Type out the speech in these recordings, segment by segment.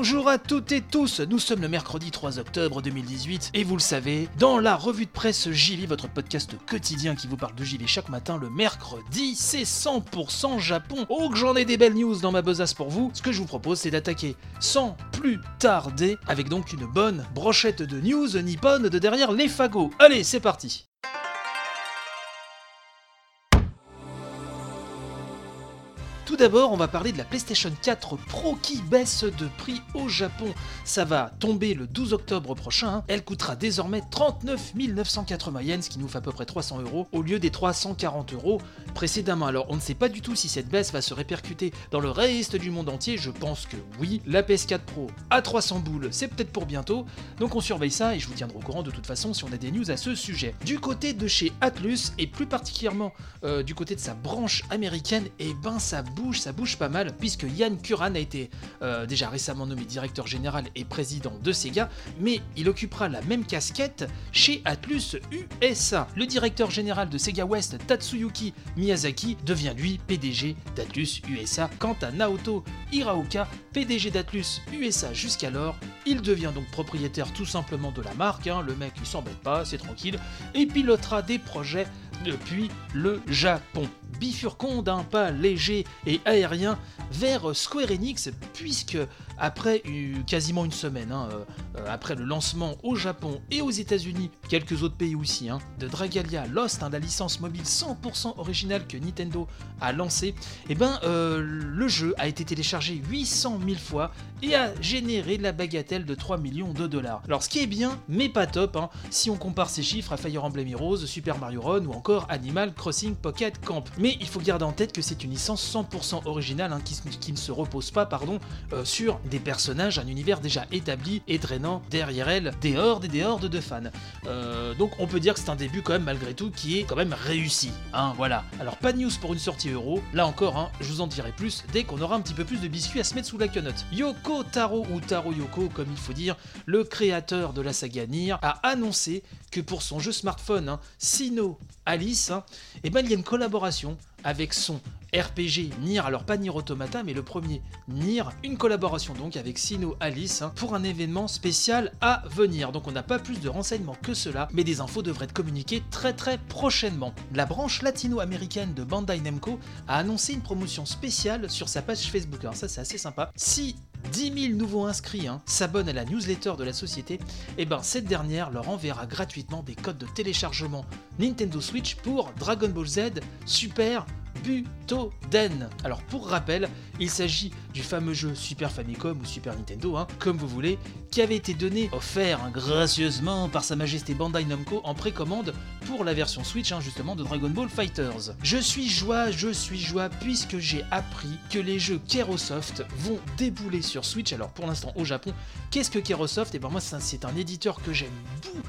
Bonjour à toutes et tous, nous sommes le mercredi 3 octobre 2018 et vous le savez, dans la revue de presse JV, votre podcast quotidien qui vous parle de JV chaque matin le mercredi, c'est 100% Japon. Oh que j'en ai des belles news dans ma besace pour vous, ce que je vous propose c'est d'attaquer sans plus tarder avec donc une bonne brochette de news nippone de derrière les fagots. Allez, c'est parti Tout d'abord, on va parler de la PlayStation 4 Pro qui baisse de prix au Japon. Ça va tomber le 12 octobre prochain. Elle coûtera désormais 39 980 yens, ce qui nous fait à peu près 300 euros, au lieu des 340 euros précédemment. Alors, on ne sait pas du tout si cette baisse va se répercuter dans le reste du monde entier. Je pense que oui. La PS4 Pro à 300 boules, c'est peut-être pour bientôt. Donc, on surveille ça et je vous tiendrai au courant de toute façon si on a des news à ce sujet. Du côté de chez Atlus et plus particulièrement euh, du côté de sa branche américaine, et ben ça bouge, ça bouge pas mal, puisque Yann Kuran a été euh, déjà récemment nommé directeur général et président de Sega, mais il occupera la même casquette chez Atlus USA. Le directeur général de Sega West, Tatsuyuki Miyazaki, devient lui PDG d'Atlus USA. Quant à Naoto Hiraoka, PDG d'Atlus USA jusqu'alors, il devient donc propriétaire tout simplement de la marque, hein. le mec il s'embête pas, c'est tranquille, et pilotera des projets depuis le Japon. Bifurquons d'un pas léger et aérien vers Square Enix, puisque après quasiment une semaine, hein, euh, après le lancement au Japon et aux États-Unis, quelques autres pays aussi, hein, de Dragalia Lost, hein, la licence mobile 100% originale que Nintendo a lancée, et ben euh, le jeu a été téléchargé 800 000 fois et a généré la bagatelle de 3 millions de dollars. Alors ce qui est bien, mais pas top, si on compare ces chiffres à Fire Emblem Heroes, Super Mario Run ou encore Animal Crossing Pocket Camp. Mais il faut garder en tête que c'est une licence 100% originale qui ne se repose pas pardon, euh, sur des personnages, un univers déjà établi et drainant derrière elle des hordes et des hordes de fans. Euh, donc on peut dire que c'est un début quand même malgré tout qui est quand même réussi. Hein, voilà. Alors pas de news pour une sortie euro, là encore, hein, je vous en dirai plus dès qu'on aura un petit peu plus de biscuits à se mettre sous la quenotte. Yoko Taro ou Taro Yoko comme il faut dire, le créateur de la saga Nier a annoncé que pour son jeu smartphone hein, Sino Alice, hein, eh ben, il y a une collaboration avec son RPG Nier, alors pas Nier Automata, mais le premier Nier, une collaboration donc avec Sino Alice hein, pour un événement spécial à venir. Donc on n'a pas plus de renseignements que cela, mais des infos devraient être communiquées très très prochainement. La branche latino-américaine de Bandai Namco a annoncé une promotion spéciale sur sa page Facebook. Alors ça c'est assez sympa. Si 10 000 nouveaux inscrits hein, s'abonnent à la newsletter de la société, et ben cette dernière leur enverra gratuitement des codes de téléchargement Nintendo Switch pour Dragon Ball Z Super Butoden. Alors pour rappel, il s'agit du fameux jeu Super Famicom ou Super Nintendo, hein, comme vous voulez, qui avait été donné, offert hein, gracieusement par Sa Majesté Bandai Namco en précommande pour la version Switch hein, justement de Dragon Ball Fighters. Je suis joie, je suis joie puisque j'ai appris que les jeux Kerosoft vont débouler sur Switch. Alors pour l'instant au Japon, qu'est-ce que Kerosoft? Et ben moi c'est un éditeur que j'aime beaucoup,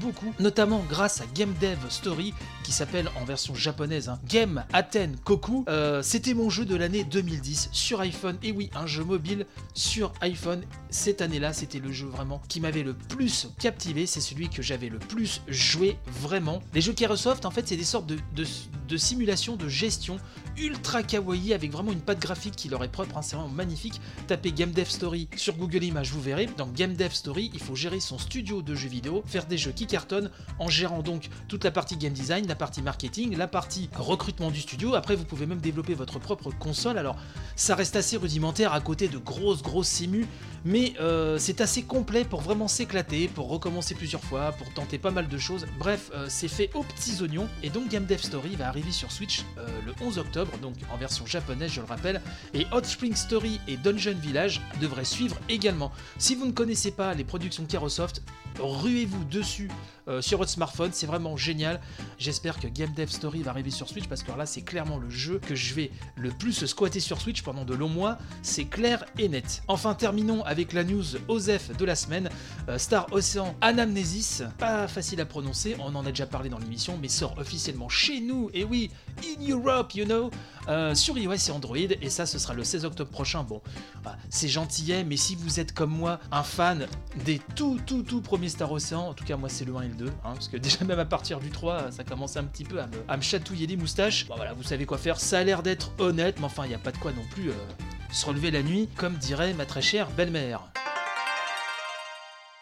beaucoup, notamment grâce à Game Dev Story qui s'appelle en version japonaise hein, Game Aten Koku. Euh, C'était mon jeu de l'année 2010 sur iPhone. Et oui, un jeu mobile sur iPhone. Cette année-là, c'était le jeu vraiment qui m'avait le plus captivé. C'est celui que j'avais le plus joué vraiment. Les jeux Kerosoft, en fait, c'est des sortes de, de, de simulations de gestion ultra kawaii avec vraiment une patte graphique qui leur est propre. hein, c'est vraiment magnifique. Tapez Game Dev Story sur Google Images, vous verrez. Dans Game Dev Story, il faut gérer son studio de jeux vidéo, faire des jeux qui cartonnent en gérant donc toute la partie game design, la partie marketing, la partie recrutement du studio. Après, vous pouvez même développer votre propre console. Alors, ça reste assez rudimentaire à côté de grosses, grosses simus, mais euh, c'est assez complet pour vraiment s'éclater, pour recommencer plusieurs fois, pour tenter pas mal de choses. Bref, euh, c'est fait aux petits oignons. Et donc, Game Dev Story va arriver sur Switch euh, le 11 octobre, donc en version japonaise, je le rappelle. Et Hot Spring Story et Dungeon Village devraient suivre également. Si vous ne connaissez pas les productions Kerosoft, ruez-vous dessus sur votre smartphone. C'est vraiment génial. J'espère que Game Dev Story va arriver sur Switch parce que là, c'est clairement le jeu que je vais le plus squatter sur Switch pendant de longs mois. C'est clair et net. Enfin, terminons avec la news OZEF de la semaine. Euh, Star Ocean Anamnesis, pas facile à prononcer, on en a déjà parlé dans l'émission, mais sort officiellement chez nous, et oui, in Europe, you know, euh, sur iOS et Android, et ça, ce sera le 16 octobre prochain. Bon, bah, c'est gentillet, mais si vous êtes comme moi, un fan des tout, tout, tout premiers Star Ocean, en tout cas, moi, c'est le 1 et le 2, hein, parce que déjà, même à partir du 3, ça commence un petit peu à me, à me chatouiller les moustaches. Bon, voilà, vous savez quoi faire, ça a l'air d'être honnête, mais enfin, il n'y a pas de quoi non plus euh, se relever la nuit, comme dirait ma très chère belle-mère.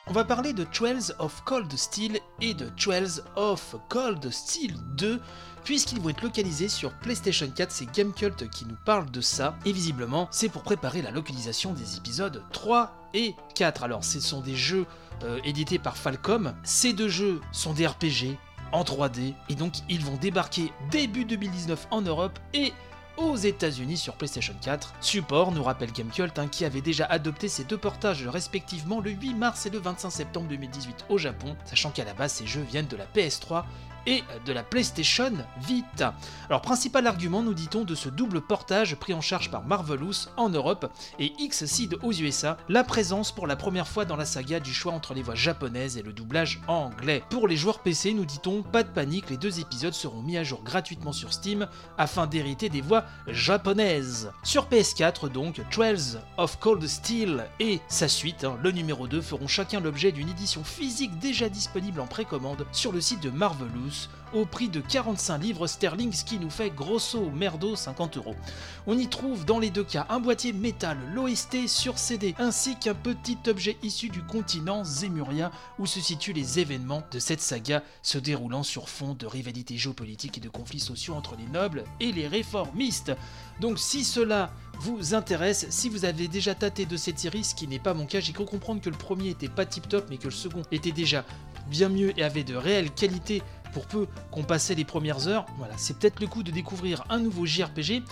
On va parler de Trails of Cold Steel et de Trails of Cold Steel 2 puisqu'ils vont être localisés sur PlayStation 4, c'est Gamecult qui nous parle de ça, et visiblement c'est pour préparer la localisation des épisodes 3 et 4. Alors ce sont des jeux euh, édités par Falcom, ces deux jeux sont des RPG en 3D, et donc ils vont débarquer début 2019 en Europe et aux États-Unis sur PlayStation 4. Support nous rappelle Gamecult hein, qui avait déjà adopté ces deux portages respectivement le 8 mars et le 25 septembre 2018 au Japon, sachant qu'à la base ces jeux viennent de la PS3 et de la PlayStation Vita. Alors principal argument nous dit-on de ce double portage pris en charge par Marvelous en Europe et Xseed aux USA, la présence pour la première fois dans la saga du choix entre les voix japonaises et le doublage anglais. Pour les joueurs PC nous dit-on pas de panique, les deux épisodes seront mis à jour gratuitement sur Steam afin d'hériter des voix japonaises. Sur PS4 donc, Trails of Cold Steel et sa suite, hein, le numéro 2, feront chacun l'objet d'une édition physique déjà disponible en précommande sur le site de Marvelous au prix de 45 livres sterling, ce qui nous fait grosso merdo 50 euros. On y trouve dans les deux cas un boîtier métal, l'OST sur CD, ainsi qu'un petit objet issu du continent Zemuria, où se situent les événements de cette saga se déroulant sur fond de rivalité géopolitique et de conflits sociaux entre les nobles et les réformistes. Donc si cela vous intéresse, si vous avez déjà tâté de cette série, ce qui n'est pas mon cas, j'ai cru comprendre que le premier était pas tip top, mais que le second était déjà bien mieux et avait de réelles qualités pour peu qu'on passait les premières heures. Voilà, c'est peut-être le coup de découvrir un nouveau JRPG.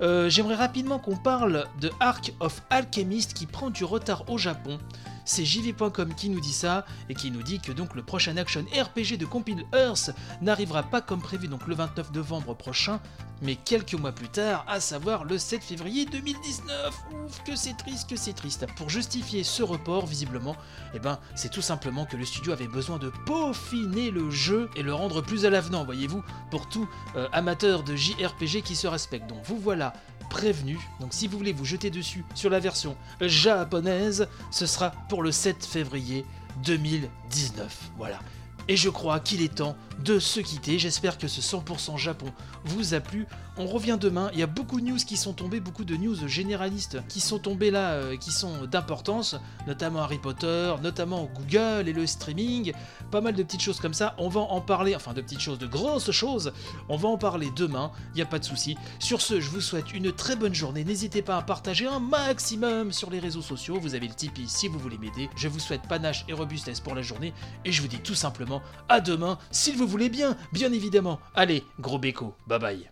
Euh, j'aimerais rapidement qu'on parle de Ark of Alchemist qui prend du retard au Japon. C'est JV.com qui nous dit ça et qui nous dit que donc le prochain action RPG de Compile Earth n'arrivera pas comme prévu donc le 29 novembre prochain, mais quelques mois plus tard, à savoir le 7 février 2019. Ouf, que c'est triste, que c'est triste. Pour justifier ce report, visiblement, eh ben, c'est tout simplement que le studio avait besoin de peaufiner le jeu et le rendre plus à l'avenant, voyez-vous, pour tout euh, amateur de JRPG qui se respecte. Donc vous voilà prévenu. Donc si vous voulez vous jeter dessus sur la version japonaise, ce sera pour le 7 février 2019. Voilà. Et je crois qu'il est temps de se quitter. J'espère que ce 100% Japon vous a plu. On revient demain. Il y a beaucoup de news qui sont tombées, beaucoup de news généralistes qui sont tombées là, euh, qui sont d'importance, notamment Harry Potter, notamment Google et le streaming. Pas mal de petites choses comme ça. On va en parler, enfin de petites choses, de grosses choses. On va en parler demain. Il n'y a pas de souci. Sur ce, je vous souhaite une très bonne journée. N'hésitez pas à partager un maximum sur les réseaux sociaux. Vous avez le Tipeee si vous voulez m'aider. Je vous souhaite panache et robustesse pour la journée. Et je vous dis tout simplement à demain, s'il vous voulez bien, bien évidemment. Allez, gros béco, bye bye.